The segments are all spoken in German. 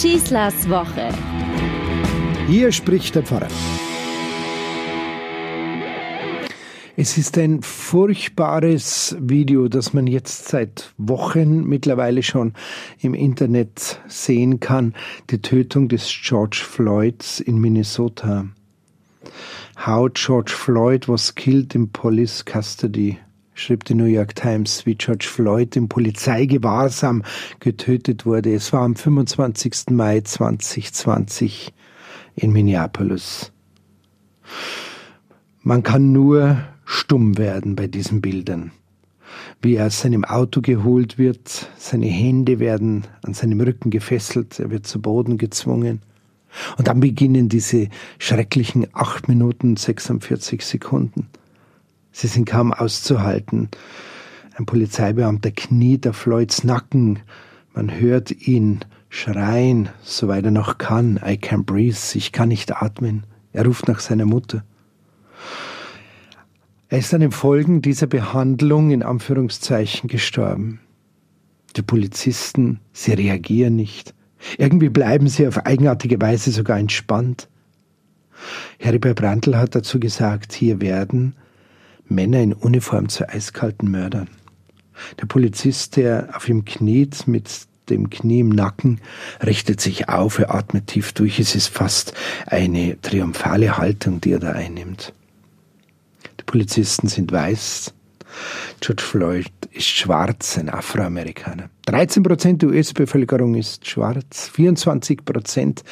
Schießlers Woche. Hier spricht der Pfarrer. Es ist ein furchtbares Video, das man jetzt seit Wochen mittlerweile schon im Internet sehen kann. Die Tötung des George Floyds in Minnesota. How George Floyd was killed in police custody schrieb die New York Times, wie George Floyd im Polizeigewahrsam getötet wurde. Es war am 25. Mai 2020 in Minneapolis. Man kann nur stumm werden bei diesen Bildern. Wie er aus seinem Auto geholt wird, seine Hände werden an seinem Rücken gefesselt, er wird zu Boden gezwungen. Und dann beginnen diese schrecklichen acht Minuten 46 Sekunden. Sie sind kaum auszuhalten. Ein Polizeibeamter kniet auf Floyds Nacken. Man hört ihn schreien, soweit er noch kann. I can't breathe. Ich kann nicht atmen. Er ruft nach seiner Mutter. Er ist an den Folgen dieser Behandlung in Anführungszeichen gestorben. Die Polizisten, sie reagieren nicht. Irgendwie bleiben sie auf eigenartige Weise sogar entspannt. Heribert Brandl hat dazu gesagt, hier werden Männer in Uniform zu eiskalten Mördern. Der Polizist, der auf ihm kniet mit dem Knie im Nacken, richtet sich auf, er atmet tief durch. Es ist fast eine triumphale Haltung, die er da einnimmt. Die Polizisten sind weiß, George Floyd ist schwarz, ein Afroamerikaner. 13 Prozent der US-Bevölkerung ist schwarz. 24 Prozent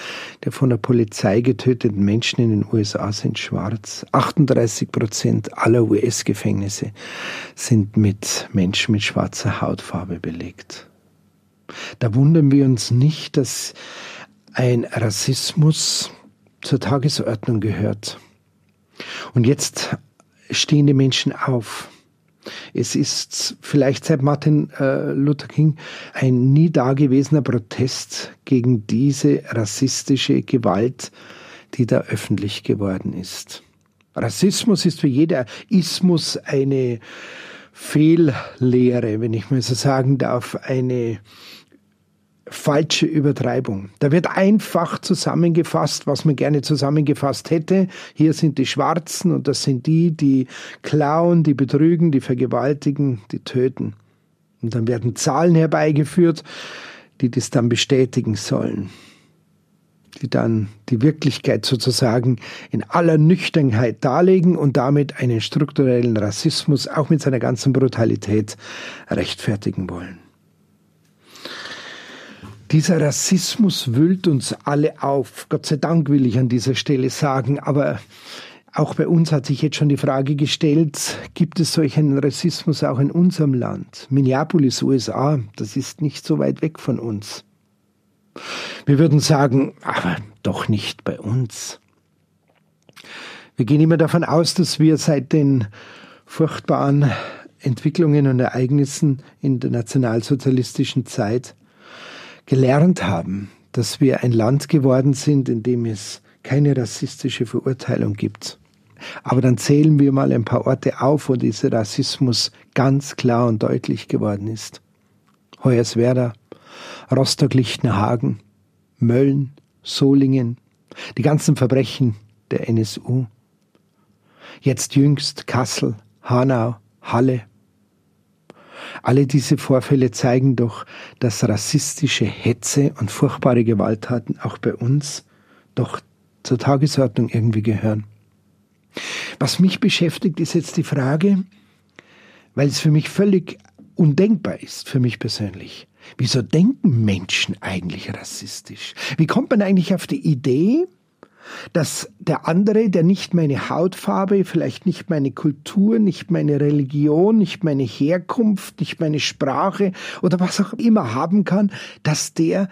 der von der Polizei getöteten Menschen in den USA sind schwarz. 38 Prozent aller US-Gefängnisse sind mit Menschen mit schwarzer Hautfarbe belegt. Da wundern wir uns nicht, dass ein Rassismus zur Tagesordnung gehört. Und jetzt stehen die Menschen auf. Es ist vielleicht seit Martin äh, Luther King ein nie dagewesener Protest gegen diese rassistische Gewalt, die da öffentlich geworden ist. Rassismus ist für jeder Ismus eine Fehllehre, wenn ich mal so sagen darf, eine falsche Übertreibung. Da wird einfach zusammengefasst, was man gerne zusammengefasst hätte. Hier sind die Schwarzen und das sind die, die klauen, die betrügen, die vergewaltigen, die töten. Und dann werden Zahlen herbeigeführt, die das dann bestätigen sollen. Die dann die Wirklichkeit sozusagen in aller Nüchternheit darlegen und damit einen strukturellen Rassismus auch mit seiner ganzen Brutalität rechtfertigen wollen. Dieser Rassismus wühlt uns alle auf. Gott sei Dank will ich an dieser Stelle sagen, aber auch bei uns hat sich jetzt schon die Frage gestellt, gibt es solchen Rassismus auch in unserem Land? Minneapolis, USA, das ist nicht so weit weg von uns. Wir würden sagen, aber doch nicht bei uns. Wir gehen immer davon aus, dass wir seit den furchtbaren Entwicklungen und Ereignissen in der nationalsozialistischen Zeit gelernt haben, dass wir ein Land geworden sind, in dem es keine rassistische Verurteilung gibt. Aber dann zählen wir mal ein paar Orte auf, wo dieser Rassismus ganz klar und deutlich geworden ist. Hoyerswerda, Rostock-Lichtenhagen, Mölln, Solingen, die ganzen Verbrechen der NSU. Jetzt jüngst Kassel, Hanau, Halle, alle diese Vorfälle zeigen doch, dass rassistische Hetze und furchtbare Gewalttaten auch bei uns doch zur Tagesordnung irgendwie gehören. Was mich beschäftigt, ist jetzt die Frage, weil es für mich völlig undenkbar ist, für mich persönlich. Wieso denken Menschen eigentlich rassistisch? Wie kommt man eigentlich auf die Idee, dass der andere, der nicht meine Hautfarbe, vielleicht nicht meine Kultur, nicht meine Religion, nicht meine Herkunft, nicht meine Sprache oder was auch immer haben kann, dass der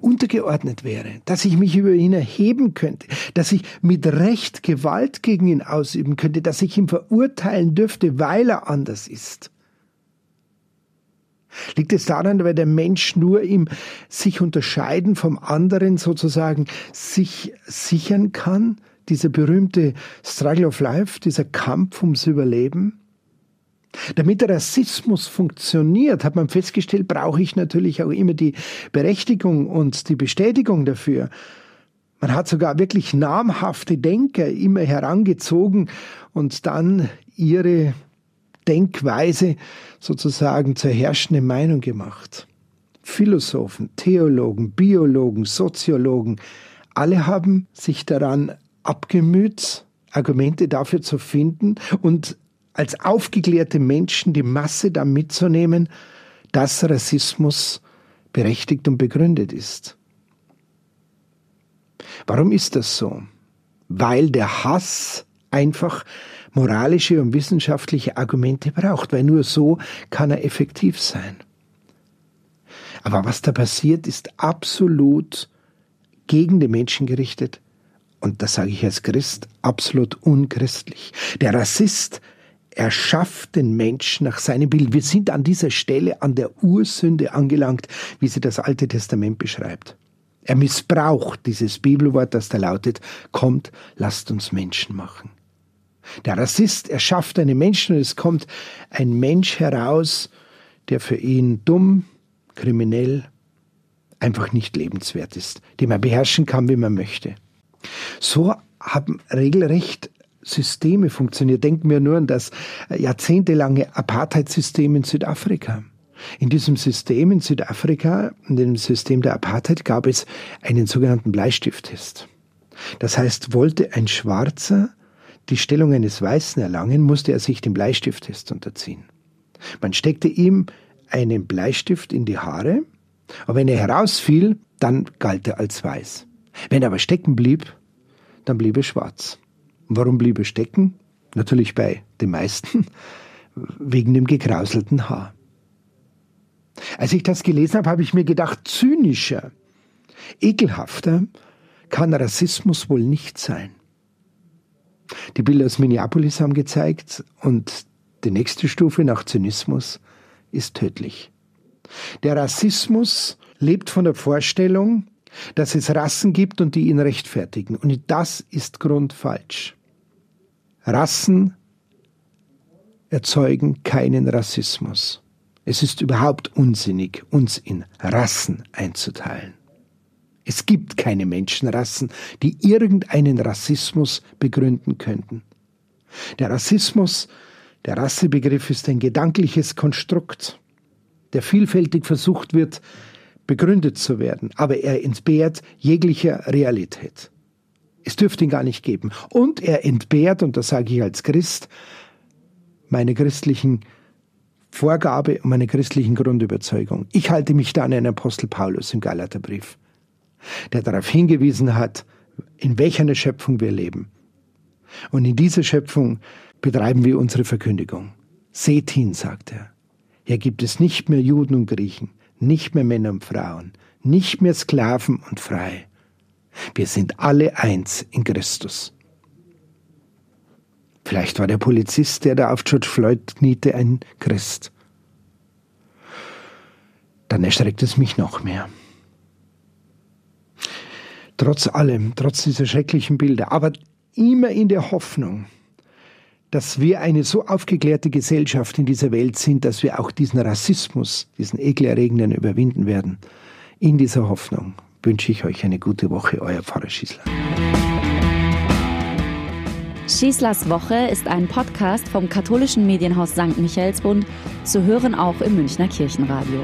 untergeordnet wäre, dass ich mich über ihn erheben könnte, dass ich mit Recht Gewalt gegen ihn ausüben könnte, dass ich ihn verurteilen dürfte, weil er anders ist. Liegt es daran, weil der Mensch nur im sich unterscheiden vom anderen sozusagen sich sichern kann? Dieser berühmte Struggle of Life, dieser Kampf ums Überleben? Damit der Rassismus funktioniert, hat man festgestellt, brauche ich natürlich auch immer die Berechtigung und die Bestätigung dafür. Man hat sogar wirklich namhafte Denker immer herangezogen und dann ihre Denkweise sozusagen zur herrschenden Meinung gemacht. Philosophen, Theologen, Biologen, Soziologen, alle haben sich daran abgemüht, Argumente dafür zu finden und als aufgeklärte Menschen die Masse da mitzunehmen, dass Rassismus berechtigt und begründet ist. Warum ist das so? Weil der Hass einfach moralische und wissenschaftliche Argumente braucht, weil nur so kann er effektiv sein. Aber was da passiert, ist absolut gegen den Menschen gerichtet. Und das sage ich als Christ, absolut unchristlich. Der Rassist erschafft den Menschen nach seinem Bild. Wir sind an dieser Stelle an der Ursünde angelangt, wie sie das Alte Testament beschreibt. Er missbraucht dieses Bibelwort, das da lautet, kommt, lasst uns Menschen machen. Der Rassist erschafft einen Menschen und es kommt ein Mensch heraus, der für ihn dumm, kriminell, einfach nicht lebenswert ist, den man beherrschen kann, wie man möchte. So haben regelrecht Systeme funktioniert. Denken wir nur an das jahrzehntelange Apartheidssystem in Südafrika. In diesem System in Südafrika, in dem System der Apartheid, gab es einen sogenannten Bleistifttest. Das heißt, wollte ein Schwarzer die Stellung eines Weißen erlangen, musste er sich dem Bleistifttest unterziehen. Man steckte ihm einen Bleistift in die Haare, aber wenn er herausfiel, dann galt er als weiß. Wenn er aber stecken blieb, dann blieb er schwarz. Warum blieb er stecken? Natürlich bei den meisten wegen dem gekrauselten Haar. Als ich das gelesen habe, habe ich mir gedacht, zynischer, ekelhafter kann Rassismus wohl nicht sein. Die Bilder aus Minneapolis haben gezeigt und die nächste Stufe nach Zynismus ist tödlich. Der Rassismus lebt von der Vorstellung, dass es Rassen gibt und die ihn rechtfertigen. Und das ist grundfalsch. Rassen erzeugen keinen Rassismus. Es ist überhaupt unsinnig, uns in Rassen einzuteilen. Es gibt keine Menschenrassen, die irgendeinen Rassismus begründen könnten. Der Rassismus, der Rassebegriff ist ein gedankliches Konstrukt, der vielfältig versucht wird, begründet zu werden, aber er entbehrt jeglicher Realität. Es dürfte ihn gar nicht geben. Und er entbehrt, und das sage ich als Christ, meine christlichen Vorgabe und meine christlichen Grundüberzeugung. Ich halte mich da an den Apostel Paulus im Galaterbrief der darauf hingewiesen hat, in welcher Schöpfung wir leben. Und in dieser Schöpfung betreiben wir unsere Verkündigung. Seht hin, sagt er. Hier gibt es nicht mehr Juden und Griechen, nicht mehr Männer und Frauen, nicht mehr Sklaven und Frei. Wir sind alle eins in Christus. Vielleicht war der Polizist, der da auf George Floyd kniete, ein Christ. Dann erschreckt es mich noch mehr trotz allem, trotz dieser schrecklichen Bilder, aber immer in der Hoffnung, dass wir eine so aufgeklärte Gesellschaft in dieser Welt sind, dass wir auch diesen Rassismus, diesen ekelerregenden überwinden werden. In dieser Hoffnung wünsche ich euch eine gute Woche, euer Pfarrer Schießler. Schießlers Woche ist ein Podcast vom katholischen Medienhaus St. Michaelsbund, zu hören auch im Münchner Kirchenradio.